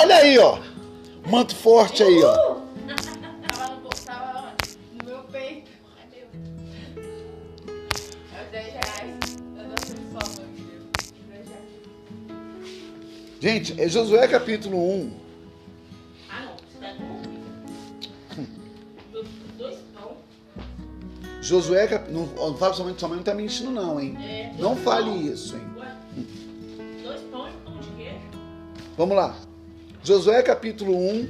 Olha aí, ó. Manto forte aí, ó. Tava no, tava no meu peito. Meu. Os 10 reais. Eu dou aquele sol, meu filho. 10 reais. Gente, é Josué capítulo 1. Ah, não. Você tá com dois, dois pão. Josué capítulo. Não, não fala somente sua mãe não tá mentindo, não, hein? É, Não fale pão. isso, hein? Ué, Dois pão e um pão de queijo. Vamos lá. Josué capítulo 1.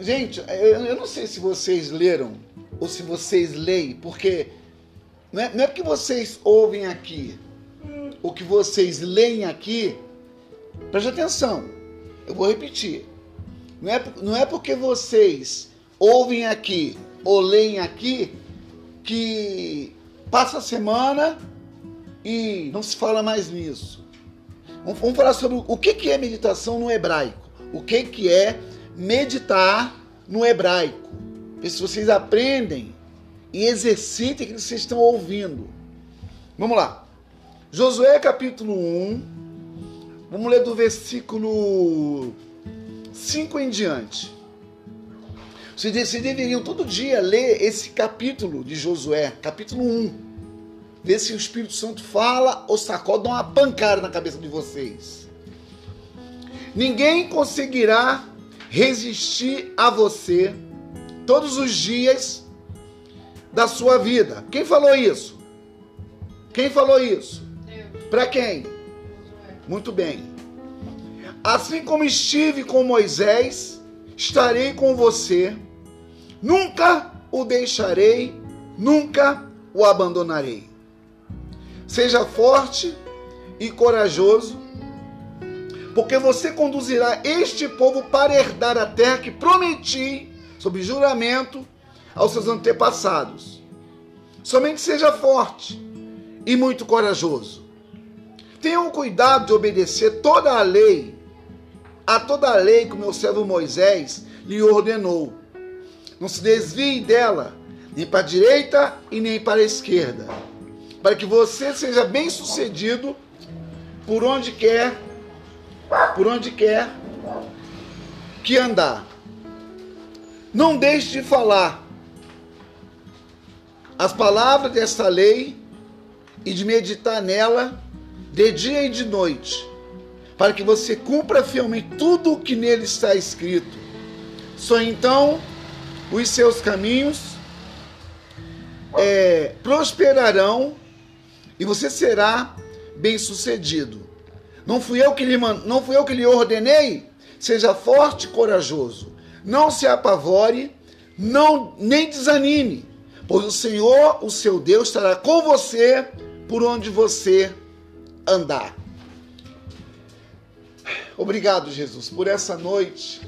Gente, eu, não sei se vocês leram ou se vocês leem, porque não é, não é porque vocês ouvem aqui, o que vocês leem aqui, preste atenção, eu vou repetir. Não é, não é porque vocês ouvem aqui ou leem aqui que passa a semana e não se fala mais nisso. Vamos, falar sobre o que, é meditação no hebraico. O que, é meditar no hebraico. Ver se vocês aprendem e exercitem aquilo que vocês estão ouvindo. Vamos lá. Josué capítulo 1. Vamos ler do versículo 5 em diante. Vocês deveriam todo dia ler esse capítulo de Josué, capítulo 1. Ver se o Espírito Santo fala ou sacode, dá uma pancada na cabeça de vocês. Ninguém conseguirá resistir a você todos os dias da sua vida. Quem falou isso? Quem falou isso? Para quem? Muito bem. Assim como estive com Moisés, estarei com você. Nunca o deixarei, nunca o abandonarei. Seja forte e corajoso, porque você conduzirá este povo para herdar a terra que prometi, sob juramento, aos seus antepassados. Somente seja forte e muito corajoso. Tenham cuidado de obedecer toda a lei, a toda a lei que o meu servo Moisés lhe ordenou. Não se desvie dela, nem para a direita e nem para a esquerda, para que você seja bem sucedido por onde quer, por onde quer que andar. Não deixe de falar as palavras desta lei e de meditar nela de dia e de noite, para que você cumpra fielmente tudo o que nele está escrito. Só então os seus caminhos é, prosperarão e você será bem sucedido. Não fui eu que lhe não fui eu que lhe ordenei? Seja forte e corajoso. Não se apavore, não nem desanime, pois o Senhor, o seu Deus, estará com você por onde você andar. Obrigado, Jesus, por essa noite.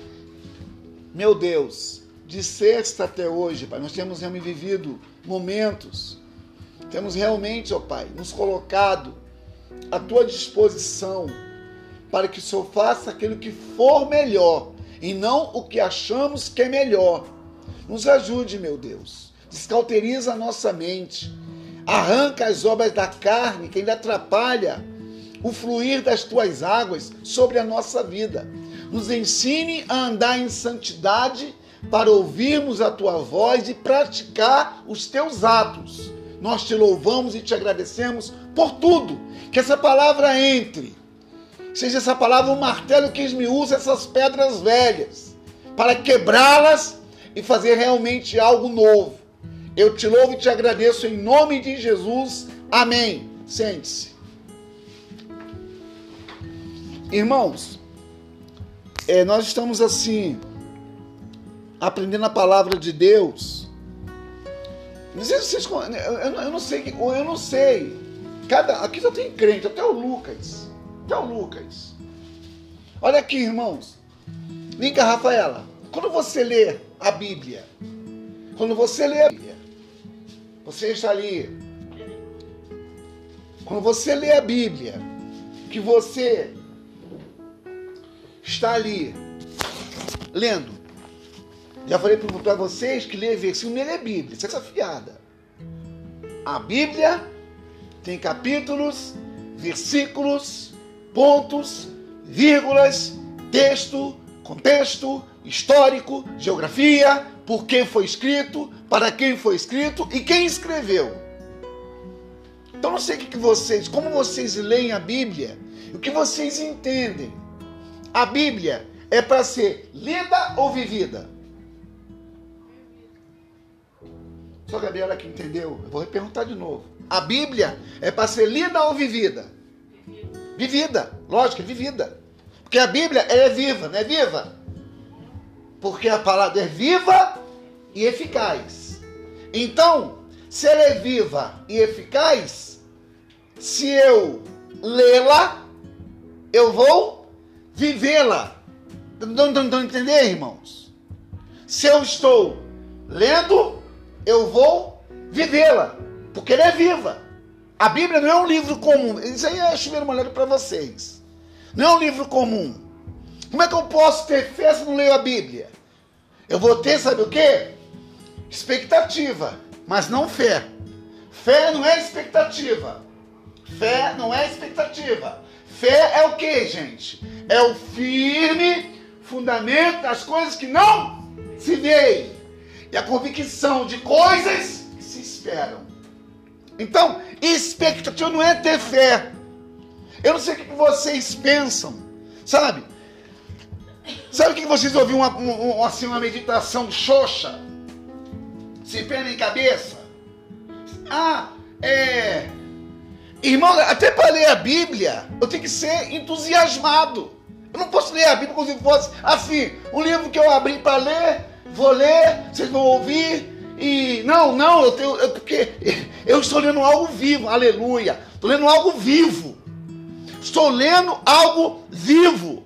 Meu Deus, de sexta até hoje, Pai, nós temos realmente vivido momentos, temos realmente, ó Pai, nos colocado à tua disposição para que o Senhor faça aquilo que for melhor e não o que achamos que é melhor. Nos ajude, meu Deus. Descauteriza a nossa mente. Arranca as obras da carne que ainda atrapalha o fluir das tuas águas sobre a nossa vida. Nos ensine a andar em santidade para ouvirmos a tua voz e praticar os teus atos. Nós te louvamos e te agradecemos por tudo. Que essa palavra entre. Seja essa palavra um martelo que esmiúça essas pedras velhas para quebrá-las e fazer realmente algo novo. Eu te louvo e te agradeço em nome de Jesus. Amém. Sente-se. Irmãos, é, nós estamos assim, aprendendo a palavra de Deus. Não vocês. Eu, eu, eu não sei. Eu não sei. Cada, aqui só tem crente, até o Lucas. Até o Lucas. Olha aqui, irmãos. Vem cá, Rafaela. Quando você lê a Bíblia, quando você lê a Bíblia, você está ali. Quando você lê a Bíblia, que você está ali lendo. Já falei para vocês que ler versículo não é Bíblia, isso é fiada. A Bíblia tem capítulos, versículos, pontos, vírgulas, texto, contexto, histórico, geografia, por quem foi escrito, para quem foi escrito e quem escreveu. Então não sei o que vocês, como vocês leem a Bíblia, o que vocês entendem. A Bíblia é para ser lida ou vivida? Só Gabriela que entendeu. Eu vou perguntar de novo. A Bíblia é para ser lida ou vivida? Vivida. Lógico, é vivida. Porque a Bíblia é viva, não é viva? Porque a palavra é viva e eficaz. Então, se ela é viva e eficaz, se eu lê-la, eu vou vivê-la. Não estão entender, irmãos? Se eu estou lendo, eu vou vivê-la, porque ela é viva. A Bíblia não é um livro comum. Isso aí é chuveiro molhado para vocês. Não é um livro comum. Como é que eu posso ter fé se não leio a Bíblia? Eu vou ter, sabe o quê? Expectativa, mas não fé. Fé não é expectativa. Fé não é expectativa. Fé é o que, gente? É o firme fundamento das coisas que não se veem a convicção de coisas que se esperam. Então, expectativa não é ter fé. Eu não sei o que vocês pensam, sabe? Sabe o que vocês ouviram uma, uma, assim, uma meditação xoxa? Se pé nem cabeça? Ah, é. Irmão, até para ler a Bíblia, eu tenho que ser entusiasmado. Eu não posso ler a Bíblia como se fosse assim, um livro que eu abri para ler, vou ler, vocês vão ouvir e não, não, eu tenho, eu, porque eu estou lendo algo vivo, aleluia. Estou lendo algo vivo. Estou lendo algo vivo.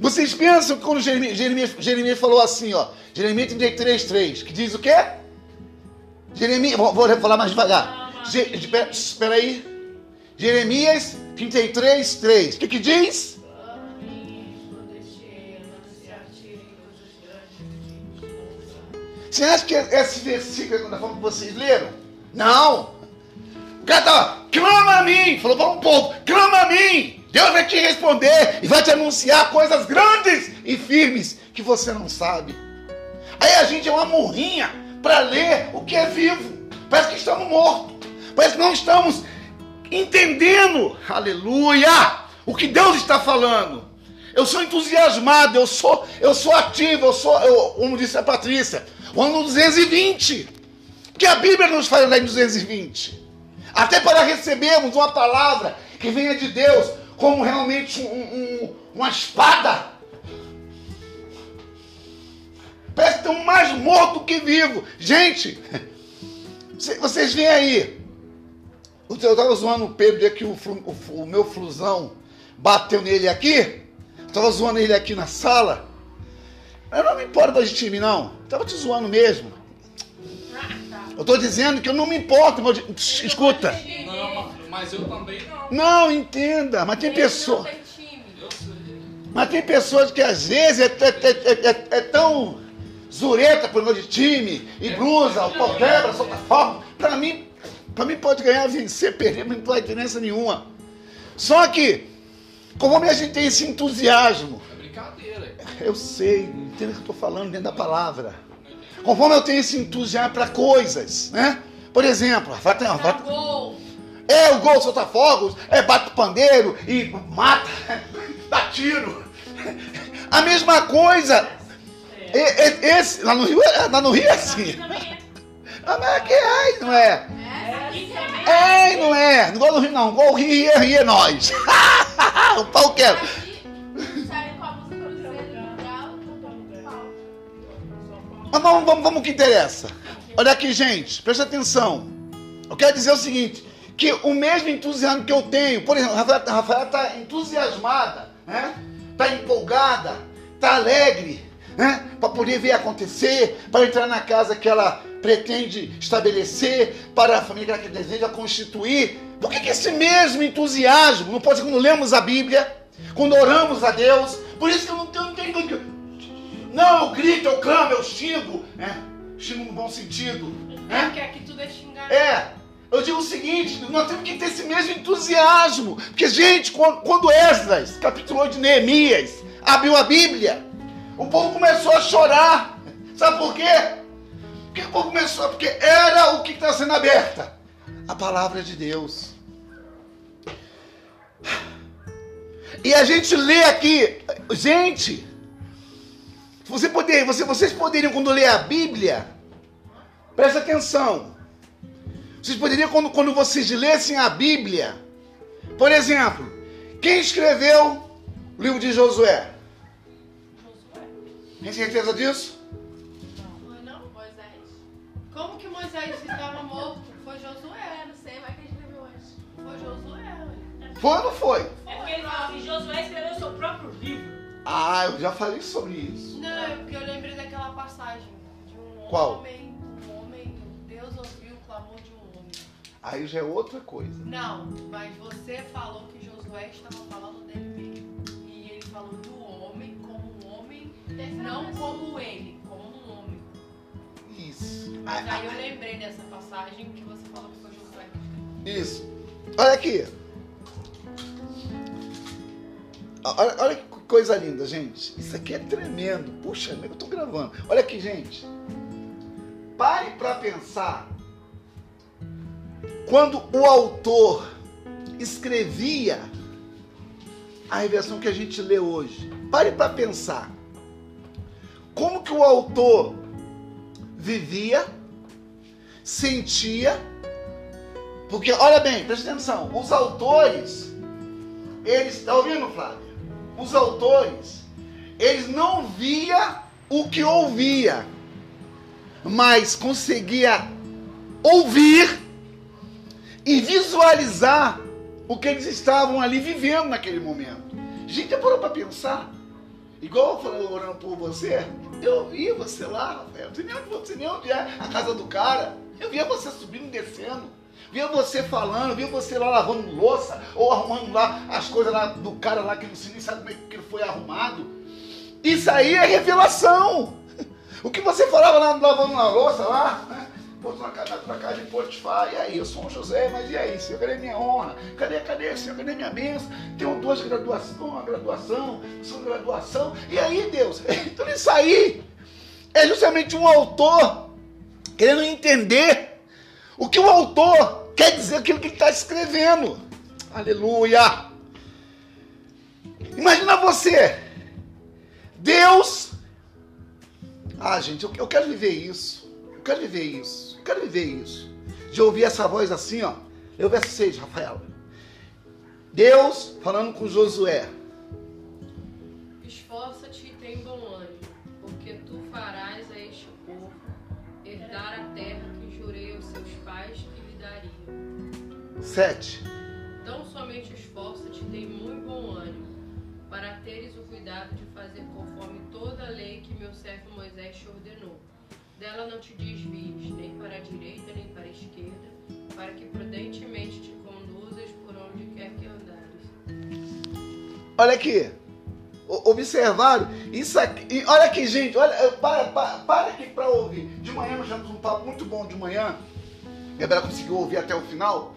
Vocês pensam que quando Jeremias, Jeremias, Jeremias falou assim, ó, Jeremias 33, 3, que diz o quê? Jeremias, vou, vou falar mais devagar. espera aí. Jeremias 33, 3. O que, que diz? Você acha que esse versículo é da forma que vocês leram? Não. O cara tá, clama a mim. Falou para um povo, clama a mim. Deus vai te responder e vai te anunciar coisas grandes e firmes que você não sabe. Aí a gente é uma morrinha para ler o que é vivo. Parece que estamos mortos. Parece que não estamos entendendo, aleluia, o que Deus está falando. Eu sou entusiasmado, eu sou, eu sou ativo, eu sou, eu, como disse a Patrícia, o ano 220. Que a Bíblia nos fala lá em 220. Até para recebermos uma palavra que venha de Deus como realmente um, um, uma espada. Parece que mais morto que vivo. Gente, vocês veem aí. Eu estava zoando o Pedro que o, o, o meu flusão bateu nele aqui. Estava zoando ele aqui na sala. Eu não me importo de time, não. Estava te zoando mesmo. Eu estou dizendo que eu não me importo. Escuta. Não, mas eu também não. Não, entenda. Mas tem pessoas. Mas tem pessoas que às vezes é, é, é, é tão zureta por de time, e blusa, o pau quebra, solta fogo. Para mim, para mim pode ganhar, vencer, perder, mas não faz diferença nenhuma. Só que, como a gente tem esse entusiasmo. É. Eu sei, entendo o que eu estou falando dentro da palavra. Conforme eu tenho esse entusiasmo para coisas, né? Por exemplo, vai uma, vai... É, o gol solta fogos, é bate pandeiro e mata, dá tiro. A mesma coisa. É. Esse, lá no Rio, é, lá no Rio é assim. Ah, mas aqui é, não é? É, não é. Não gol do Rio, não. Gol Rio, Rio, é nós. o pau quer. Mas vamos, vamos, vamos que interessa. Olha aqui, gente, presta atenção. Eu quero dizer o seguinte: que o mesmo entusiasmo que eu tenho, por exemplo, a Rafaela está entusiasmada, né? Está empolgada, está alegre, né? Para poder ver acontecer, para entrar na casa que ela pretende estabelecer, para a família que deseja constituir. Por que, que esse mesmo entusiasmo não pode ser quando lemos a Bíblia, quando oramos a Deus? Por isso que eu não tenho, não tenho não, eu grito, eu clamo, eu xingo, né? Xingo no bom sentido. É, porque aqui tudo é xingar. É. Eu digo o seguinte, nós temos que ter esse mesmo entusiasmo. Porque, gente, quando, quando Esdras, capítulo 8 de Neemias, abriu a Bíblia, o povo começou a chorar. Sabe por quê? Porque o povo começou, porque era o que está sendo aberta. A palavra de Deus. E a gente lê aqui, gente, você poder, você, vocês poderiam, quando ler a Bíblia, presta atenção. Vocês poderiam, quando, quando vocês lessem a Bíblia, por exemplo, quem escreveu o livro de Josué? Tem certeza disso? Foi não, Moisés. Como que Moisés estava morto? Foi Josué, não sei mais quem escreveu antes. Foi Josué, ué. Foi ou não foi? É porque ele fala que Josué escreveu seu próprio livro. Ah, eu já falei sobre isso. Não, é porque eu lembrei daquela passagem de um Qual? homem, um homem, Deus ouviu o clamor de um homem. Aí já é outra coisa. Não, mas você falou que Josué estava falando dele mesmo. E ele falou do homem como um homem, não como ele, como um homem. Isso. Mas aí eu lembrei dessa passagem que você falou que foi Josué. Isso. Olha aqui. Olha, olha que coisa linda, gente. Isso aqui é tremendo. Puxa, eu tô gravando. Olha aqui, gente. Pare para pensar. Quando o autor escrevia a revelação que a gente lê hoje. Pare para pensar. Como que o autor vivia, sentia porque, olha bem, presta atenção, os autores, eles, tá ouvindo, Flávia? Os autores, eles não via o que ouvia, mas conseguia ouvir e visualizar o que eles estavam ali vivendo naquele momento. Gente, parou para pensar? Igual eu falei orando por você, eu vi você lá, Rafael. Não sei nem onde você, nem onde é a casa do cara. Eu via você subindo e descendo. Via você falando, via você lá lavando louça, ou arrumando lá as coisas lá do cara lá que não sei nem sabe como é que foi arrumado. Isso aí é revelação. O que você falava lá lavando uma louça lá, né? Pô, na casa, na casa de Potifar, e aí, eu sou um José, mas e aí, Senhor, cadê minha honra? Cadê, cadê, Senhor, cadê minha bênção? Tenho duas graduações, uma graduação, sua graduação, e aí, Deus? Então isso aí é justamente um autor querendo entender o que o autor quer dizer aquilo que ele está escrevendo. Aleluia! Imagina você, Deus. Ah, gente, eu, eu quero viver isso. Eu quero viver isso. Eu quero viver isso. De ouvir essa voz assim, ó. Eu verso 6, Rafael. Deus falando com Josué. Esforça-te e tem bom ânimo, porque tu farás a este povo herdar a terra 7. Então somente esforça-te e tem muito bom ânimo, para teres o cuidado de fazer conforme toda a lei que meu servo Moisés te ordenou. Dela não te desvies, nem para a direita, nem para a esquerda, para que prudentemente te conduzas por onde quer que andares. Olha aqui. O- Observaram? Isso aqui. Olha aqui, gente. Olha, eh, para, para, para aqui para ouvir. De manhã nós tivemos um papo muito bom de manhã. Gabriela conseguiu ouvir até o final.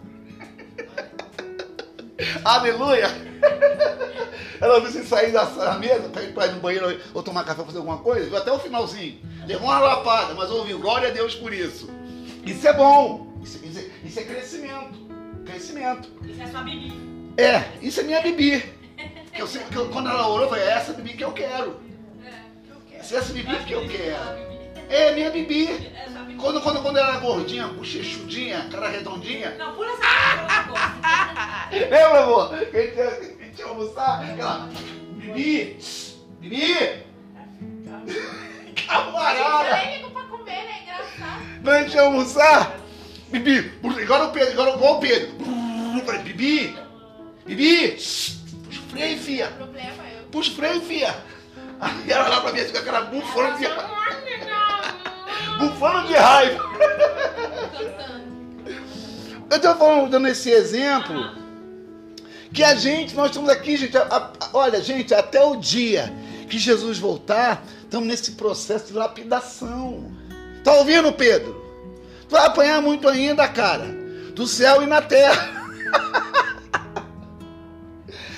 Aleluia! Ela viu você sair da, da mesa para ir para ir no banheiro ou tomar café, fazer alguma coisa, viu até o finalzinho. Levou uma lapada, mas ouviu. Glória a Deus por isso. Isso é bom. Isso, isso é- isso é crescimento. Crescimento. Isso é sua Bibi. É, isso é minha Bibi. Que eu que eu- quando ela orou, eu falei, é essa Bibi que eu quero. Essa é essa Bibi que eu quero. É minha Bibi. É. Quando, quando, quando ela era gordinha, bochechudinha, cara redondinha. Não, pula essa agora. Lembra, amor? Que a gente, a gente ia almoçar, aquela Bibi, Bibi, camarada. Né? Engraçado. Não a gente ia almoçar. Bibi, agora o Pedro, agora igual o Pedro. Eu falei, Bibi, Bibi, puxa o freio, fia. Puxa o freio, fia. Aí ela lá pra mim, assim, com aquela bufando de, bufando de raiva. Eu tô falando, dando esse exemplo, que a gente, nós estamos aqui, gente, a- a- olha, gente, até o dia que Jesus voltar, estamos nesse processo de lapidação. Tá ouvindo, Pedro? Tu vai apanhar muito ainda, cara. Do céu e na terra.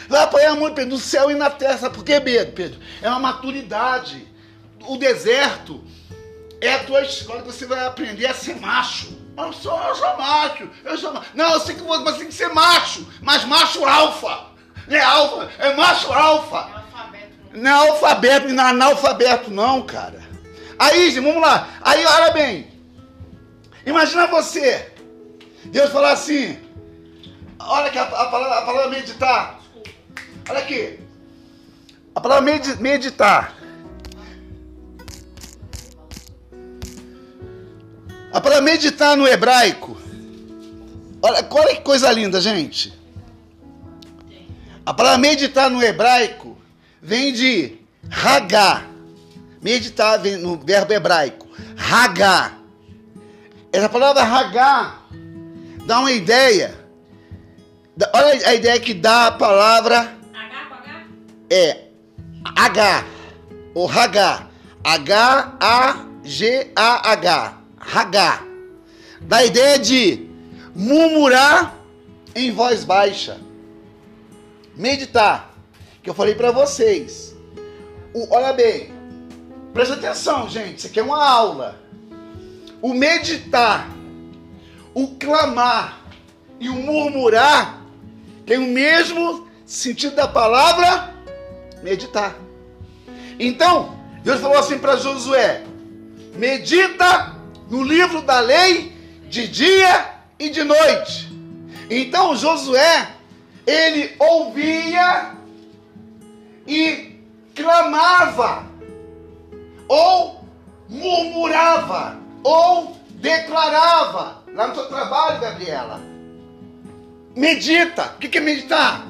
Vai apanhar muito, Pedro, do céu e na terra. Sabe por quê? Pedro? É uma maturidade. O deserto é a tua escola que você vai aprender a ser macho. Eu sou, eu sou macho, eu sou macho. Não, eu sei que você tem que ser macho, mas macho alfa. Não é alfa, é macho alfa. Analfabeto, não. Não é alfabeto, não é analfabeto, não, cara. Aí, vamos lá. Aí, olha bem. Imagina você. Deus falar assim. Olha aqui a, a palavra, a palavra meditar. Olha aqui. A palavra medi- meditar. A palavra meditar no hebraico. Olha, olha que coisa linda, gente. A palavra meditar no hebraico vem de Hagá. Meditar vem no verbo hebraico. Hagá. Essa palavra Hagá dá uma ideia. Olha a ideia que dá a palavra H H? é H ou Hagá. H-A-G-A-H. Hagá. Dá a ideia de murmurar em voz baixa. Meditar. Que eu falei para vocês. O- olha bem. Presta atenção, gente. Isso aqui é uma aula. O meditar, o clamar e o murmurar tem o mesmo sentido da palavra meditar. Então, Deus falou assim para Josué: medita no livro da lei de dia e de noite. Então Josué, ele ouvia e clamava, ou murmurava, ou declarava. Lá no seu trabalho, Gabriela. Medita. O que é meditar?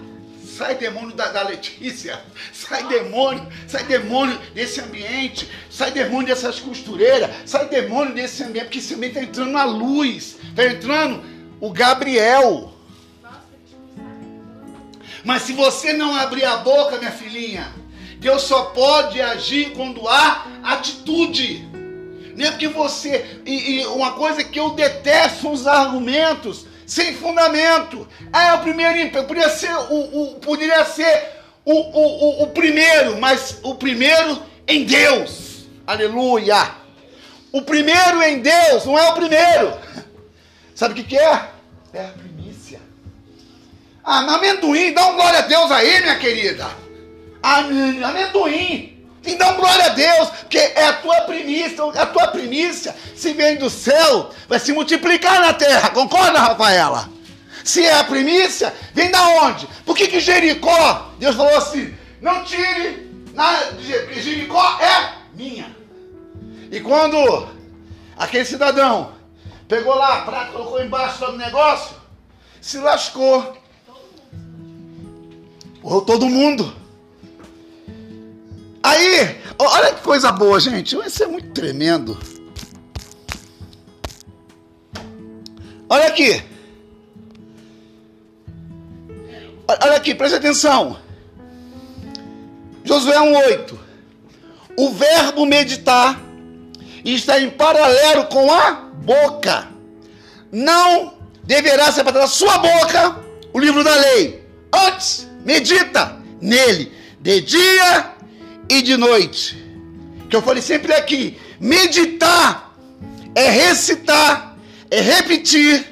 Sai demônio da, da Letícia, sai demônio, sai demônio desse ambiente, sai demônio dessas costureiras, sai demônio desse ambiente, porque esse ambiente está entrando a luz, está entrando o Gabriel. Mas se você não abrir a boca, minha filhinha, Deus só pode agir quando há atitude. Nem porque você. E, e uma coisa que eu detesto são os argumentos sem fundamento. Ah, é o primeiro ímpio. Poderia ser o, o, poderia ser o, o, o, o primeiro, mas o primeiro em Deus. Aleluia. O primeiro em Deus não é o primeiro. Sabe o que, que é? É a primícia. Ah, amendoim, dá um glória a Deus aí, minha querida. Am- Amendoim. Um glória a Deus, porque é a tua primícia, a tua primícia, se vem do céu, vai se multiplicar na terra, concorda, Rafaela? Se é a primícia, vem da onde? Por que, que Jericó, Deus falou assim, não tire, nada de Jericó é minha. E quando aquele cidadão pegou lá a prata, colocou embaixo do negócio, se lascou. Morreu todo mundo. Aí, olha que coisa boa, gente. Isso é muito tremendo. Olha aqui. Olha aqui, presta atenção. Josué 1,8. O verbo meditar está em paralelo com a boca. Não deverá separar da sua boca o livro da lei. Antes, medita nele de dia e de noite. Que eu falei sempre aqui: meditar é recitar, é repetir,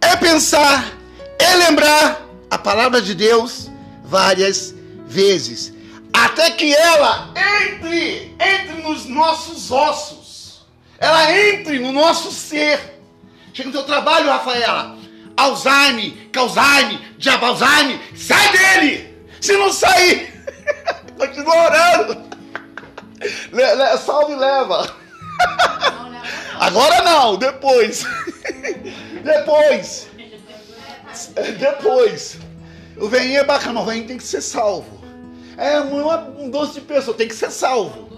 é pensar, é lembrar a palavra de Deus várias vezes, até que ela entre, entre nos nossos ossos, ela entre no nosso ser. Chega no teu trabalho, Rafaela. Alzheimer, Alzheimer, diabo Alzheimer, sai dele! Se não sair, continua orando. Le, le, salve leva. Agora não, depois. depois. Depois. O veinho é bacana, o veinho tem que ser salvo. É um, doce de pessoa, tem que ser salvo.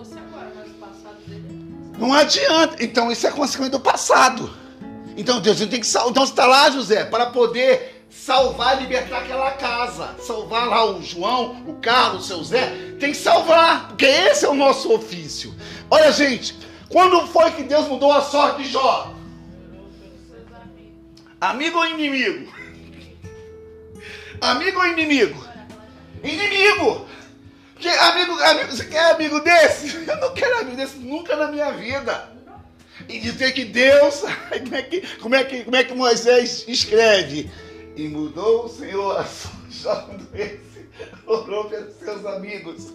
Não adianta. Então isso é consequência do passado. Então Deus tem que salvar. Então está lá, José, para poder salvar e libertar aquela casa. Salvar lá o João, o Carlos, o seu Zé. Tem que salvar, porque esse é o nosso ofício. Olha, gente, quando foi que Deus mudou a sorte de Jó? Amigo ou inimigo? Amigo ou inimigo? Inimigo! Que amigo, amigo, você quer amigo desse? Eu não quero amigo desse nunca na minha vida. E dizer que Deus, como é que, como é que, como é que Moisés escreve? E mudou o Senhor a sua esse orou pelos seus amigos.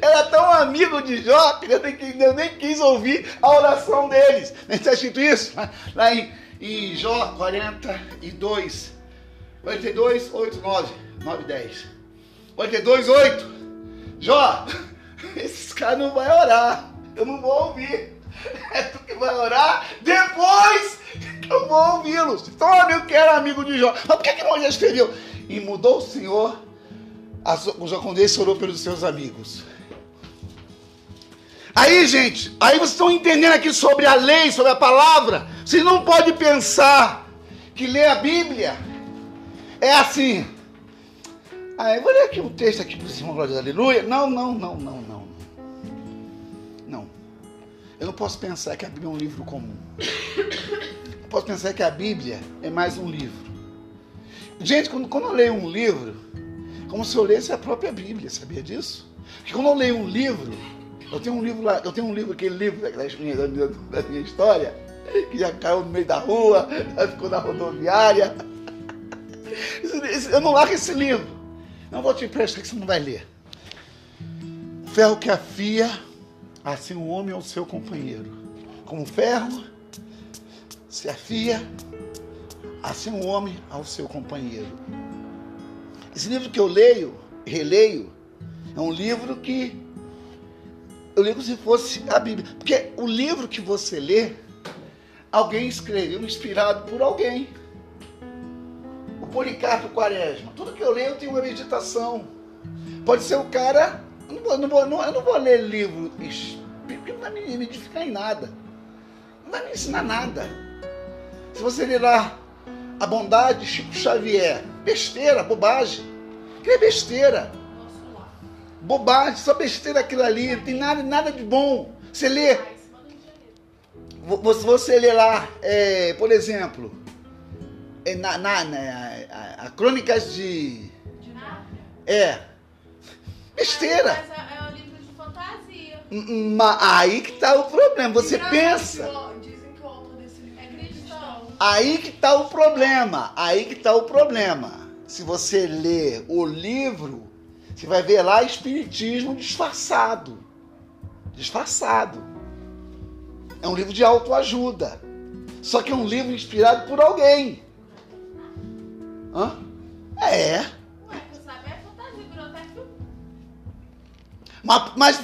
Era tão amigo de Jó que eu nem, quis- eu nem quis ouvir a oração deles. Não está escrito isso? Lá em, em Jó 42, 42, 8, 9, 9, 10. 42, 8. Jó, esses caras não vão orar. Eu não vou ouvir. É tu que vai orar depois que eu vou ouvi-los. Então, amigo que era amigo de Jó. Mas por que, que Moisés escreveu? E mudou o Senhor sua- o quando esse orou pelos seus amigos. Aí, gente, aí vocês estão entendendo aqui sobre a lei, sobre a palavra. Vocês não podem pensar que ler a Bíblia é assim. Ah, eu vou ler aqui um texto aqui para o irmão Glória Aleluia. Não, não, não. Não. Posso pensar que a Bíblia é um livro comum. Eu posso pensar que a Bíblia é mais um livro. Gente, quando, quando eu leio um livro, como se eu lesse a própria Bíblia, sabia disso? Porque quando eu leio um livro, eu tenho um livro lá, eu tenho um livro, aquele livro da, da minha, da minha- história, que já caiu no meio da rua, já ficou na rodoviária. Eu não largo esse livro. Não vou te emprestar que você não vai ler. Ferro que afia, assim o homem ao seu companheiro. Como ferro se afia, assim o homem ao seu companheiro. Esse livro que eu leio, releio, é um livro que eu leio como se fosse a Bíblia. Porque o livro que você lê, alguém escreveu inspirado por alguém. O Policarpo Quaresma. Tudo que eu leio tenho uma meditação. Pode ser o cara. Eu não vou, não vou- não- eu não vou ler livro porque não vai me, me edificar em nada. Não vai me ensinar nada. Se você ler lá A Bondade de Chico Xavier, besteira, bobagem. Que é besteira. Bobagem, só besteira aquilo ali, não tem nada, nada de bom. Você lê, você, você lê lá, é, por exemplo, é, na, na, na- a, a Crônicas de. É. Besteira. Mas é, é um livro de fantasia. Hum, ma- Aí que tá o problema. Você pensa. Dizem que o autor desse livro é cristão. Aí que tá o problema. Aí que tá o problema. Se você ler o livro, você vai ver lá espiritismo disfarçado. Disfarçado. É um livro de autoajuda. Só que é um livro inspirado por alguém. Hã? É. Mas, mas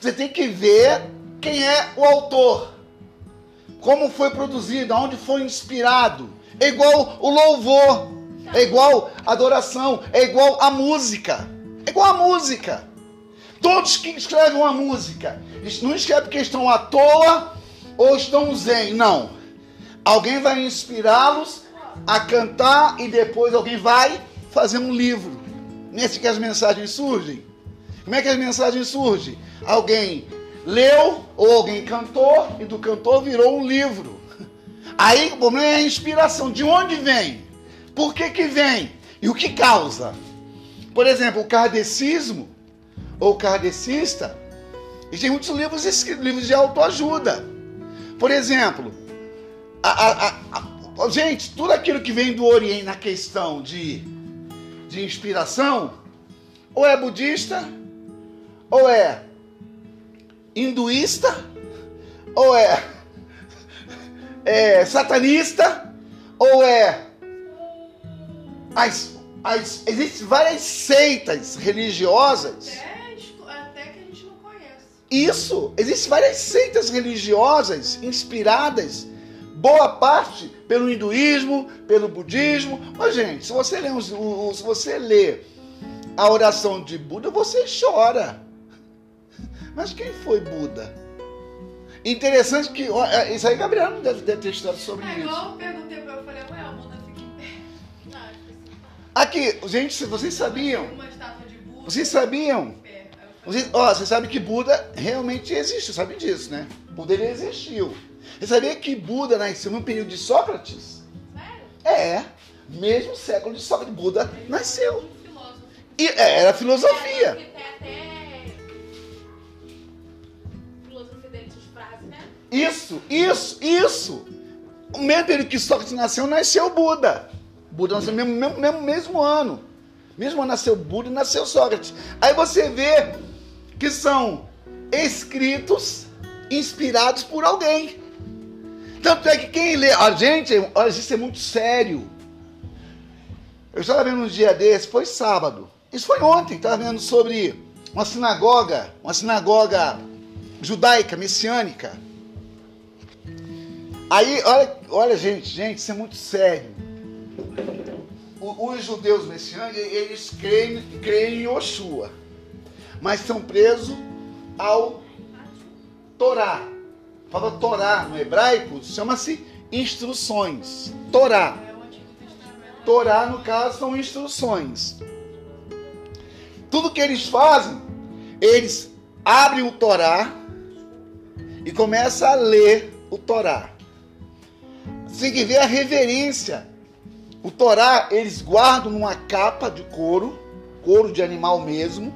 você tem que ver quem é o autor. Como foi produzido, aonde foi inspirado. É igual o louvor. É igual a adoração. É igual a música. É igual a música. Todos que escrevem uma música, não escrevem porque estão à toa ou estão zen. Não. Alguém vai inspirá-los a cantar e depois alguém vai fazer um livro. Assim que as mensagens surgem? Como é que as mensagens surgem? Alguém leu ou alguém cantou e do cantor virou um livro. Aí o problema é a inspiração. De onde vem? Por que que vem? E o que causa? Por exemplo, o kardecismo ou kardecista, e tem muitos livros livros de autoajuda. Por exemplo, a- a- a- a- gente, tudo aquilo que vem do Oriente na questão de, de inspiração, ou é budista, ou é hinduísta, ou é, é satanista, ou é. As, as, existem várias seitas religiosas. Até, que a gente não conhece. Isso, existem várias seitas religiosas inspiradas, boa parte pelo hinduísmo, pelo budismo. Mas, gente, se você lê, se você lê a oração de Buda, você chora. Mas quem foi Buda? Interessante que. é, Isso aí, Gabriel não deve, deve ter estudado sobre É isso. igual eu perguntei pra eu falei, ué, o Buda fica em pé. Não. Aqui, gente, vocês sabiam? Uma estátua de Buda. Vocês sabiam? em pé. Aí eu falei, Você, ó, você sabe que Buda realmente existe, sabe disso, né? Buda ele existiu. Você sabia que Buda nasceu no período de Sócrates? sério? É, mesmo século de Sócrates, Buda nasceu. Filósofo. E é, era filosofia. Isso, isso, isso. O mesmo período que Sócrates nasceu, nasceu Buda. Buda nasceu mesmo, mesmo, mesmo, mesmo ano. Mesmo ano nasceu Buda e nasceu Sócrates. Aí você vê que são escritos inspirados por alguém. Tanto é que quem lê. A gente, olha, isso é muito sério. Eu estava vendo um dia desse, foi sábado. Isso foi ontem, estava vendo sobre uma sinagoga, uma sinagoga judaica, messiânica. Aí, olha, olha, gente, gente, isso é muito sério. O- os judeus messiânicos, eles creem, creem em Oshua, mas são presos ao Torá. Fala Torá no hebraico, chama-se instruções. Torá. Torá, no caso, são instruções. Tudo que eles fazem, eles abrem o Torá e começam a ler o Torá. Você tem que ver a reverência. O Torá, eles guardam numa capa de couro, couro de animal mesmo.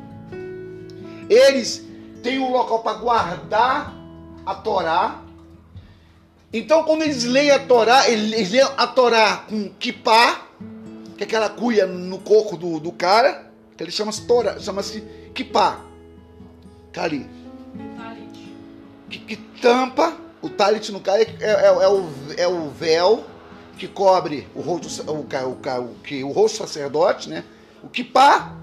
Eles têm um local para guardar a Torá. Então, quando eles leem a Torá, eles leem a Torá com kippah, que é aquela cuia no coco do, do cara, que ele chama-se Torá, chama-se kippah. Tá ali. Talit. Que, que tampa, o talit no cara é, é- é o, é o véu que cobre o rosto, o, o, o, que, o rosto do sacerdote, né? O kippah,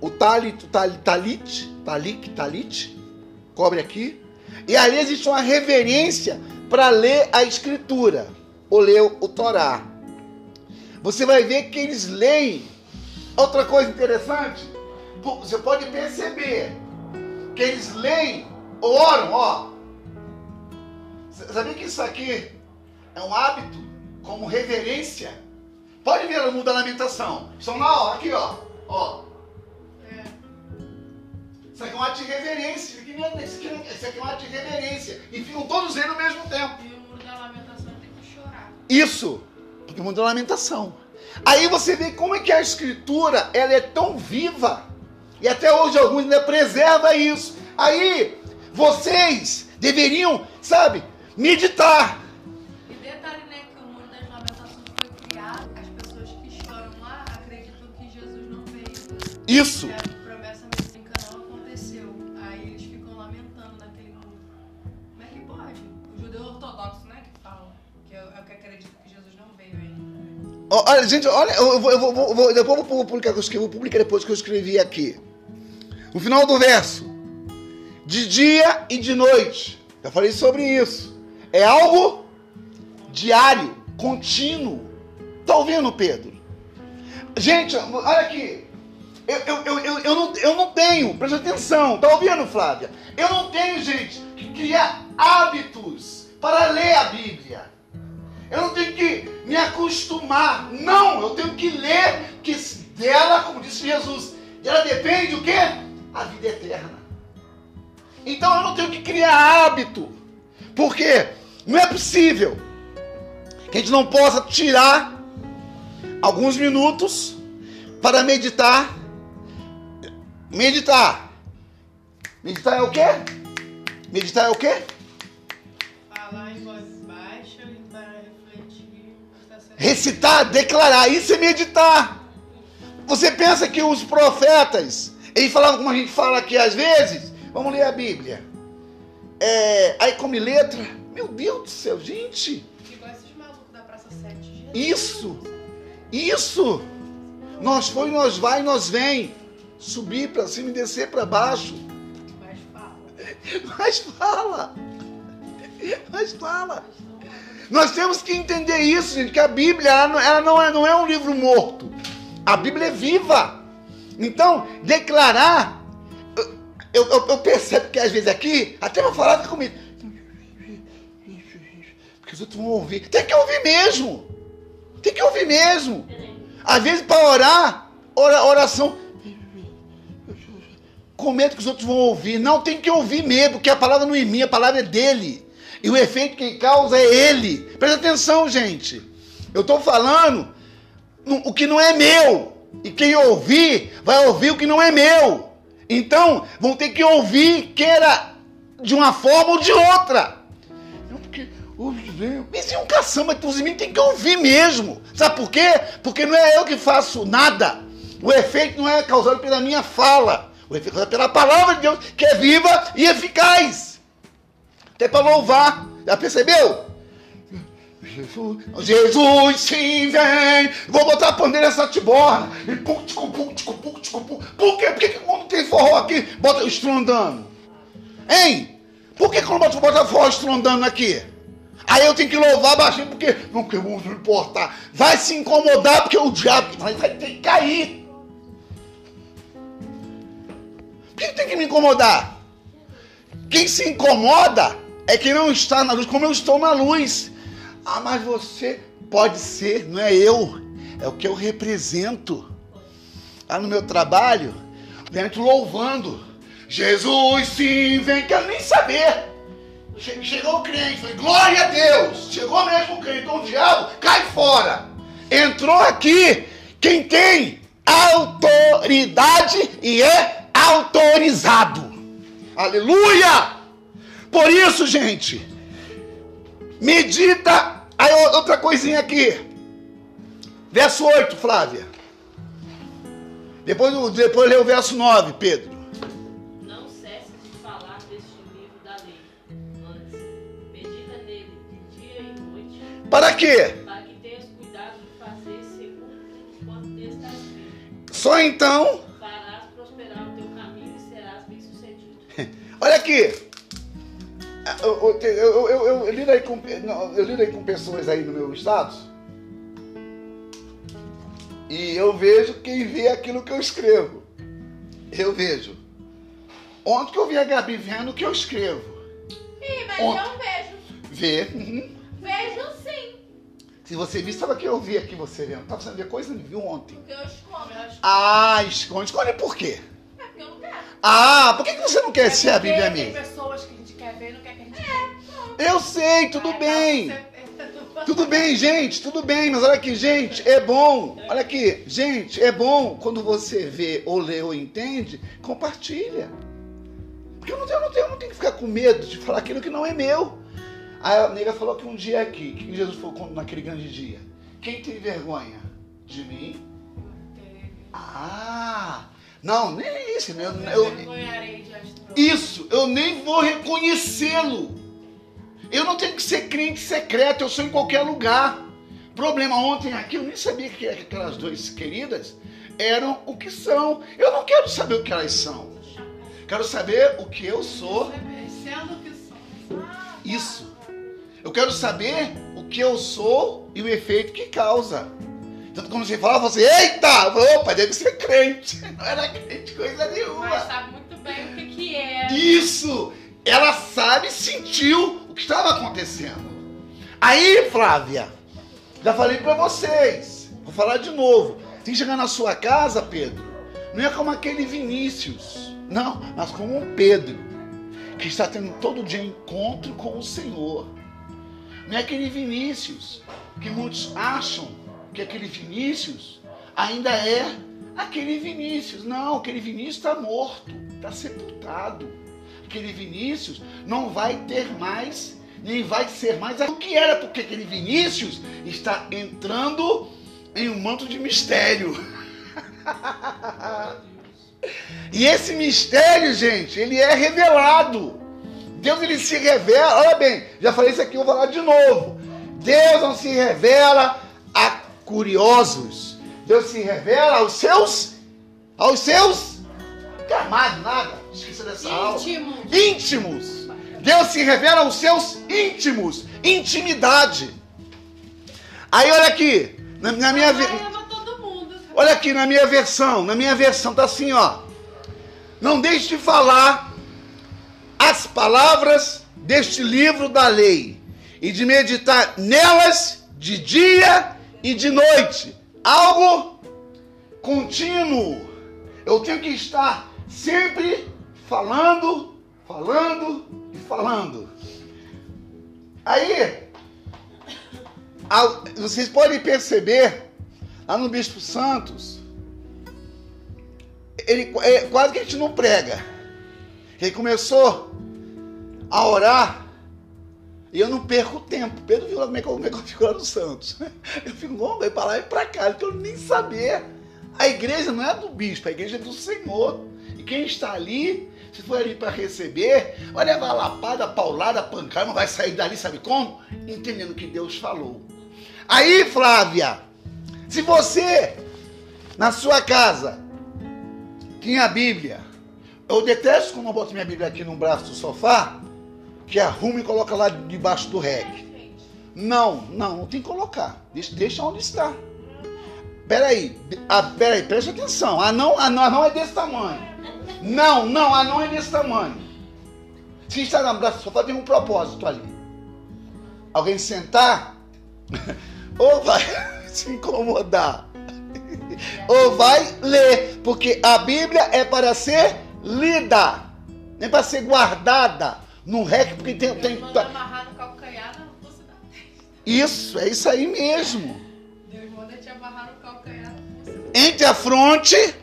o talit, o talit, talit, talit, talit, cobre aqui. E ali existe uma reverência para ler a escritura, ou ler o Torá. Você vai ver que eles leem. Outra coisa interessante, você pode perceber que eles leem, oram, ó. Sabia que isso aqui é um hábito como reverência? Pode ver no mundo da lamentação. Estão na hora, aqui, ó. Ó. É. Isso aqui é um ato de reverência. Isso aqui, não é- isso aqui não- isso aqui é um ato de reverência. E ficam todos lendo ao mesmo tempo. E o muro da lamentação tem que chorar. Isso, porque muda a lamentação. Aí você vê como é que a escritura ela é tão viva e até hoje alguns ainda preserva isso. Aí vocês deveriam, sabe, meditar. E detalhe, né, que o muro das lamentações foi criado, as pessoas que choram lá acreditam que Jesus não veio. Isso. Que a promessa messiânica não aconteceu. Aí eles ficam lamentando naquele muro. Como é que pode? O judeu ortodoxo, né, que fala. Que é o é o que acredita que Jesus não veio ainda. Ó, Olha, gente, olha, eu vou, eu vou, vou- vou- depois eu vou publicar, que eu escrevi, vou publicar depois que eu escrevi aqui. No final do verso, de dia e de noite. Já falei sobre isso. É algo diário, contínuo. Tá ouvindo, Pedro? Gente, olha aqui. Eu, eu, eu, eu, não, eu não tenho, presta atenção, tá ouvindo, Flávia? Eu não tenho, gente, que criar hábitos para ler a Bíblia. Eu não tenho que me acostumar. Não, eu tenho que ler, que dela, como disse Jesus, dela depende o quê? A vida eterna. Então eu não tenho que criar hábito. Porque não é possível que a gente não possa tirar alguns minutos para meditar. Meditar. Meditar é o quê? Meditar é o quê? Falar em voz baixa e para refletir. Recitar, declarar, isso é meditar. Você pensa que os profetas, eles falavam como a gente fala aqui às vezes? Vamos ler a Bíblia. É, aí come letra. Meu Deus do céu, gente. Igual esses malucos da Praça 7. Jesus. Isso, isso. Nós foi, nós vai, nós vem. Subir para cima e descer para baixo. Mas fala. Mas fala. Mas fala. Nós temos que entender isso, gente, que a Bíblia ela não, é, não é um livro morto. A Bíblia é viva. Então, declarar. Eu, eu, eu percebo que às vezes aqui, até eu falar comigo. Porque os outros vão ouvir. Tem que ouvir mesmo. Tem que ouvir mesmo. Às vezes, para orar, ora- oração. Com medo que os outros vão ouvir. Não, tem que ouvir mesmo, porque a palavra não é minha, a palavra é dele. E o efeito que causa é ele. Presta atenção, gente. Eu estou falando o que não é meu. E quem ouvir, vai ouvir o que não é meu. Então, vão ter que ouvir, queira de uma forma ou de outra. Mas é um caçamba, os meninos tem que ouvir mesmo. Sabe por quê? Porque não é eu que faço nada. O efeito não é causado pela minha fala. O efeito é causado pela palavra de Deus, que é viva e eficaz. Até para louvar. Já percebeu? Jesus, Jesus, sim, vem. Vou botar a pandeira nessa tiborna. E pum, tico, pum, tico, pum, tico, pum. Por quê? Por que, que quando tem forró aqui, bota o estrondando? Hein? Por que quando bota, bota forró estrondando aqui? Aí eu tenho que louvar baixinho porque não que eu vou me importar. Vai se incomodar porque o diabo vai, vai ter que cair. Por que tem que me incomodar? Quem se incomoda é quem não está na luz, como eu estou na luz. Ah, mas você pode ser, não é eu. É o que eu represento. Lá no meu trabalho, dentro louvando. Jesus, sim, vem, quero nem saber. Che- Chegou o crente, falei, glória a Deus. Chegou mesmo o crente, então o diabo cai fora. Entrou aqui quem tem autoridade e é autorizado. Aleluia! Por isso, gente, medita. Aí outra coisinha aqui. Verso 8, Flávia. Depois, depois lê o verso 9, Pedro. Para quê? para que tenhas cuidado de fazer segundo quanto está escrito. Só então. Farás prosperar o teu caminho e serás bem-sucedido. Olha aqui. Eu, eu, eu, eu, eu, aí com, eu lido aí com pessoas aí no meu status. E eu vejo quem vê aquilo que eu escrevo. Eu vejo. Ontem que eu vi a Gabi vendo o que eu escrevo. Ih, mas Ontem. eu vejo. Vê. uhum. Se você viu, sabe que eu vi aqui você vendo? Tava precisando ver coisa, não viu ontem. Porque eu escondo. Eu escondo. Ah, esconde. Esconde por quê? É porque eu não quero. Ah, por que que você não quer ser a Bíblia Tem mesmo? pessoas que a gente quer ver não quer que a gente Eu sei, tudo bem. Tudo bem, gente, tudo bem, mas olha aqui, gente, é bom. Olha aqui, gente, é bom quando você vê, ou lê, ou entende, compartilha. Porque eu não tenho, eu não tenho, eu não tenho que ficar com medo de falar aquilo que não é meu. A nega falou que um dia aqui, que Jesus falou naquele grande dia. Quem tem vergonha de mim? Ah, não, nem isso, né? Eu- eu, isso, eu nem vou reconhecê-lo. Eu não tenho que ser crente secreto, eu sou em qualquer lugar. Problema ontem aqui, eu nem sabia que aquelas duas queridas eram o que são. Eu não quero saber o que elas são. Quero saber o que eu sou. Ah, Isso. Eu quero saber o que eu sou e o efeito que causa. Tanto quando você fala, você, eita, opa, deve ser crente. Não era crente coisa nenhuma. Mas sabe muito bem o que que é. Isso! Ela sabe, sentiu o que estava acontecendo. Aí, Flávia, já falei pra vocês, vou falar de novo. Tem que chegar na sua casa, Pedro, não é como aquele Vinícius, não, mas como um Pedro, que está tendo todo dia encontro com o Senhor. Não é aquele Vinícius, que muitos acham que aquele Vinícius ainda é aquele Vinícius. Não, aquele Vinícius está morto, está sepultado. Aquele Vinícius não vai ter mais, nem vai ser mais o que era, porque aquele Vinícius está entrando em um manto de mistério. E esse mistério, gente, ele é revelado. Deus ele se revela, olha bem, já falei isso aqui, vou falar de novo. Deus não se revela a curiosos. Deus se revela aos seus, aos seus, camados, nada, esqueci dessa aula. Íntimo. Íntimos. Deus se revela aos seus íntimos, intimidade. Aí olha aqui, na, na minha. Olha aqui na minha versão, na minha versão tá assim, ó. Não deixe de falar as palavras deste livro da lei e de meditar nelas de dia e de noite. Algo contínuo. Eu tenho que estar sempre falando, falando e falando. Aí, vocês podem perceber, lá no Bispo Santos, ele é, quase que a gente não prega. Ele começou a orar e eu não perco tempo. Pedro viu lá como é que eu, eu fico lá no Santos. Eu fico, vai pra lá e pra cá, eu quero nem saber. A igreja não é do bispo, a igreja é do Senhor. E quem está ali, se for ali para receber, vai levar lapada, paulada, pancada, não vai sair dali, sabe como? Entendendo o que Deus falou. Aí, Flávia, se você, na sua casa, tinha a Bíblia, eu detesto quando eu boto minha Bíblia aqui no braço do sofá, que arruma e coloca lá debaixo do reggae. Não, não, não tem que colocar. Deixa, deixa onde está. Peraí, ah, peraí, preste atenção. Anão, anão, anão é desse tamanho. Não, não, anão é desse tamanho. Se está na braço do sofá, tem um propósito ali. Alguém sentar, ou vai se incomodar, ou vai ler, porque a Bíblia é para ser lida, é para ser guardada no rec, porque tem, tem, Deus manda amarrar no calcanhar na força da testa. isso, é isso aí mesmo. Deus manda te amarrar no calcanhar na força Entre a fronte,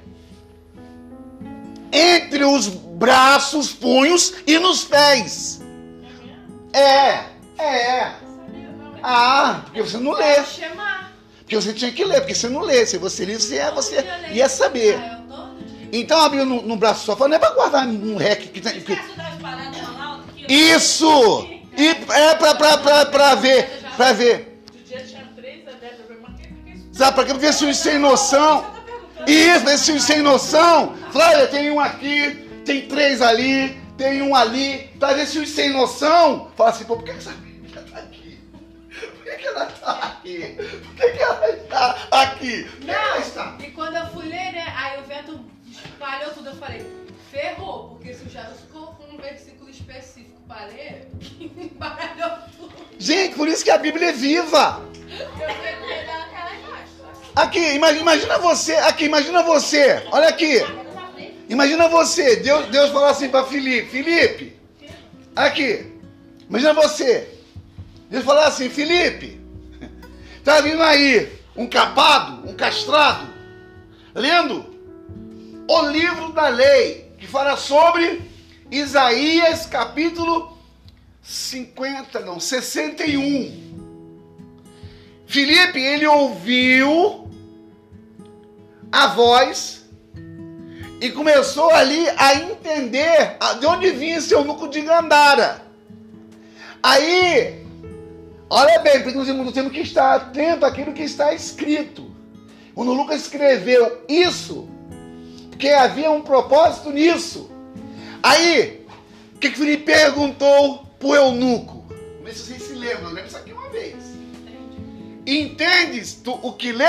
entre os braços, punhos e nos pés. É, é. Ah, porque você não lê. Porque você tinha que ler, porque você não lê. Se você lê, você, ia- você ia saber. Então abriu no, no braço do sofá, não é pra guardar um rec que tem. que-. Isso! E é pra, pra, pra, pra ver, pra ver. Sabe, pra que ver se os sem noção. Tá? Isso, ver se os sem noção. Flávia, tem um aqui, tem três ali, tem um ali. Pra ver se os sem noção. Fala assim, pô, por que essa Bíblia tá aqui? Por que, que ela tá aqui? Por que, que ela está aqui? Por que ela está? E quando eu fui ler, né? Aí o vento espalhou tudo. Eu falei, ferrou, porque se o Jairo ficou com um versículo específico para ler, embaralhou tudo. Gente, por isso que a Bíblia é viva. Aqui, ima- imagina você, aqui, imagina você, olha aqui. Imagina você, Deus, Deus falou assim para Felipe, Felipe, aqui, imagina você. Deus falou assim, Felipe, tá vindo aí um capado, um castrado, lendo o livro da lei, que fala sobre Isaías capítulo 50, não, 61. Filipe, ele ouviu a voz e começou ali a entender de onde vinha esse eunuco de Gandara. Aí, olha bem, porque nós temos que estar atento àquilo que está escrito. Quando Lucas escreveu isso, porque havia um propósito nisso. Aí, o que, que Filipe perguntou para o eunuco? Vamos ver se vocês se lembram, lembra isso aqui uma vez. Entendes tu o que lê?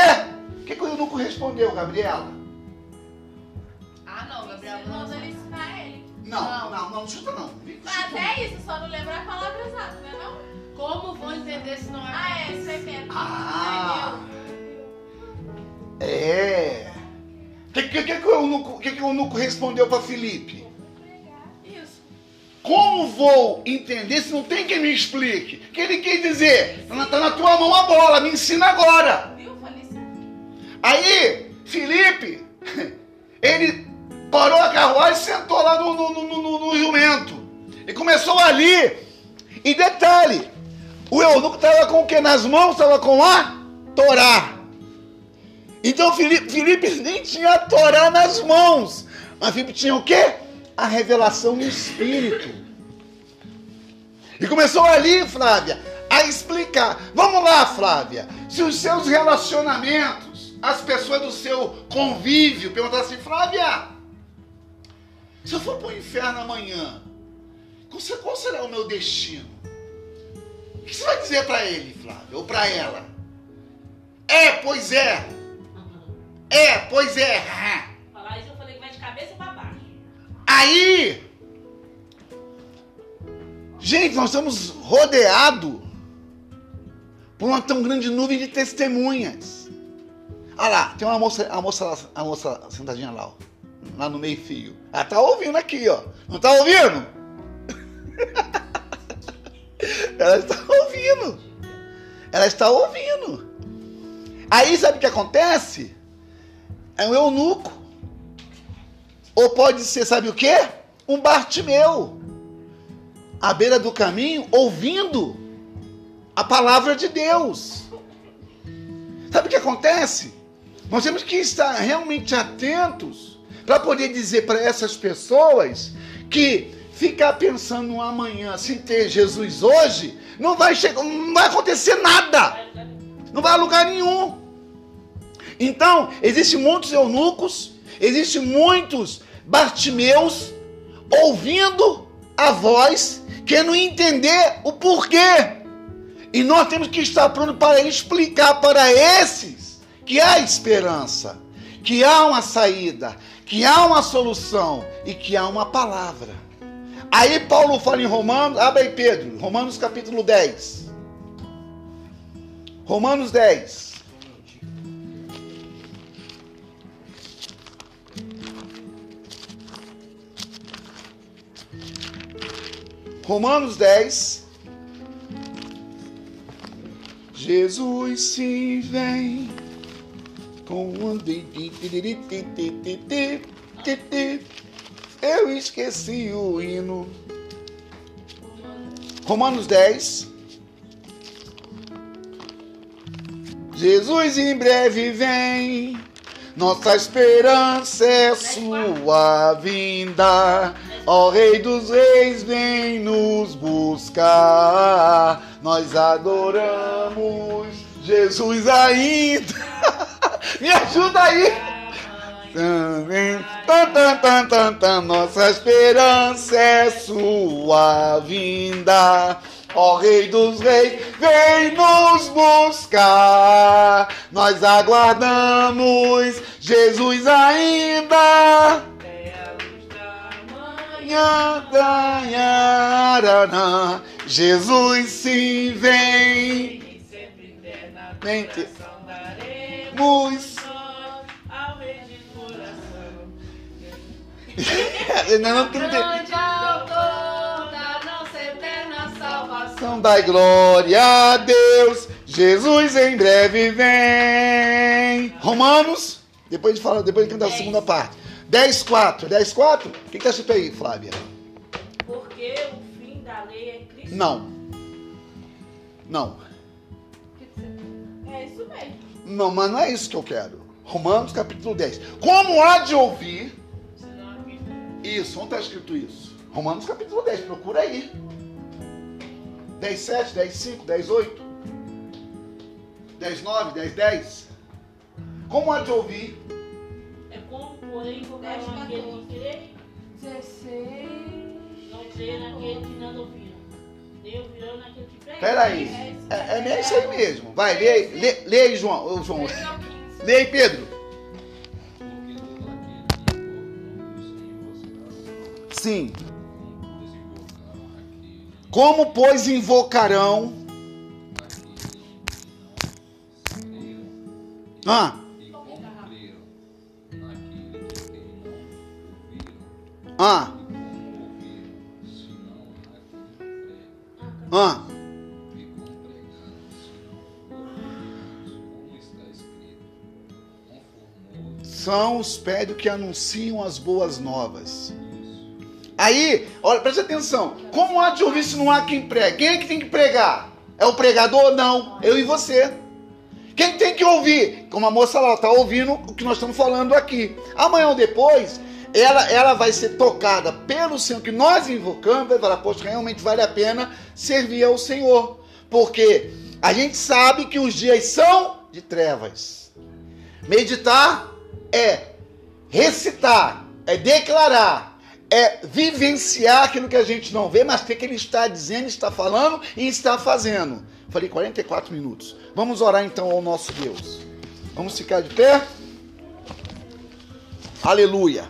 O que, que o eunuco respondeu, Gabriela? Ah, não, Gabriel. Ensinando ele ensinar ele. Não, não, não, chuta não. Até isso, só não lembrar a palavra exata, né não? Como vão entender se não é Ah, é, isso aí mesmo. Ah, é. O que, que, que, que, o eunuco, que, que o eunuco respondeu para Filipe? Isso. Como vou entender se não tem quem me explique? O que ele quer dizer? Tá na, tá na tua mão a bola, me ensina agora. Aí, Felipe, ele parou a carruagem e sentou lá no, no, no, no- no jumento. E começou ali. E detalhe, o eunuco estava com o que nas mãos? Estava com a Torá. Então Felipe, Felipe nem tinha a Torá nas mãos. Mas Felipe tinha o quê? A revelação no Espírito. E começou ali, Flávia, a explicar. Vamos lá, Flávia. Se os seus relacionamentos, as pessoas do seu convívio, perguntar assim, Flávia, se eu for para o inferno amanhã, qual será o meu destino? O que você vai dizer para ele, Flávia, ou para ela? É, pois é. É, pois é. Falar isso, eu falei que vai de cabeça pra baixo. Aí, gente, nós estamos rodeados por uma tão grande nuvem de testemunhas. Olha lá, tem uma moça, a moça, a moça sentadinha lá, ó, lá no meio fio. Ela tá ouvindo aqui, ó. Não tá ouvindo? Ela está ouvindo. Ela está ouvindo. Aí sabe o que acontece? É um eunuco. Ou pode ser, sabe o quê? Um Bartimeu. À beira do caminho, ouvindo a palavra de Deus. Sabe o que acontece? Nós temos que estar realmente atentos para poder dizer para essas pessoas que ficar pensando no amanhã sem ter Jesus hoje, não vai chegar, não vai acontecer nada. Não vai a lugar nenhum. Então, existem muitos eunucos, existem muitos Bartimeus ouvindo a voz, querendo entender o porquê. E nós temos que estar prontos para explicar para esses que há esperança, que há uma saída, que há uma solução e que há uma palavra. Aí Paulo fala em Romanos, abre aí Pedro, Romanos capítulo 10. Romanos 10. Romanos 10. Jesus se vem com um eu esqueci o hino. Romanos 10. Jesus em breve vem, nossa esperança é sua vinda. Ó Rei dos Reis, vem nos buscar. Nós adoramos Jesus ainda. Me ajuda aí. Nossa esperança é sua vinda. Ó Rei dos Reis, vem nos buscar. Nós aguardamos Jesus ainda. Jesus se vem. Mente. Mus. não, não, não, Grande autor da nossa eterna salvação. Dai glória a Deus, Jesus em breve vem. Romanos, depois de falar, depois de cantar a segunda parte. 10, 4. 10, 4? O que está escrito aí, Flávia? Porque o fim da lei é Cristo. Não. Não. É isso mesmo. Não, mas não é isso que eu quero. Romanos capítulo 10. Como há de ouvir. Isso, onde está escrito isso? Romanos capítulo 10, procura aí. 10, 7, 10, 5, 10, 8. 10, 9, 10, 10. Como há de ouvir? Porém, Dez, invocaram aquele que crê, 16. não crê naquele que nada ouviram. Nem ouvirão naquele que prega. Peraí. É, é, é isso aí mesmo. Vai, lê aí, lê, lê aí João. João. Três ao 15. Lê aí, Pedro. Sim. Como, pois, invocarão. Ah, escrito, conformoso São os pés que anunciam as boas novas. Aí, olha, presta atenção. Como há de ouvir se não há quem pregue? Quem é que tem que pregar? É o pregador? Não. Eu e você. Quem tem que ouvir? Como a moça lá está ouvindo o que nós estamos falando aqui. Amanhã ou depois, ela, ela vai ser tocada pelo Senhor que nós invocamos, vai falar, poxa, realmente vale a pena servir ao Senhor. Porque a gente sabe que os dias são de trevas. Meditar é recitar, é declarar, é vivenciar aquilo que a gente não vê, mas que ele está dizendo, está falando e está fazendo. Falei 44 minutos. Vamos orar então ao nosso Deus. Vamos ficar de pé? Aleluia.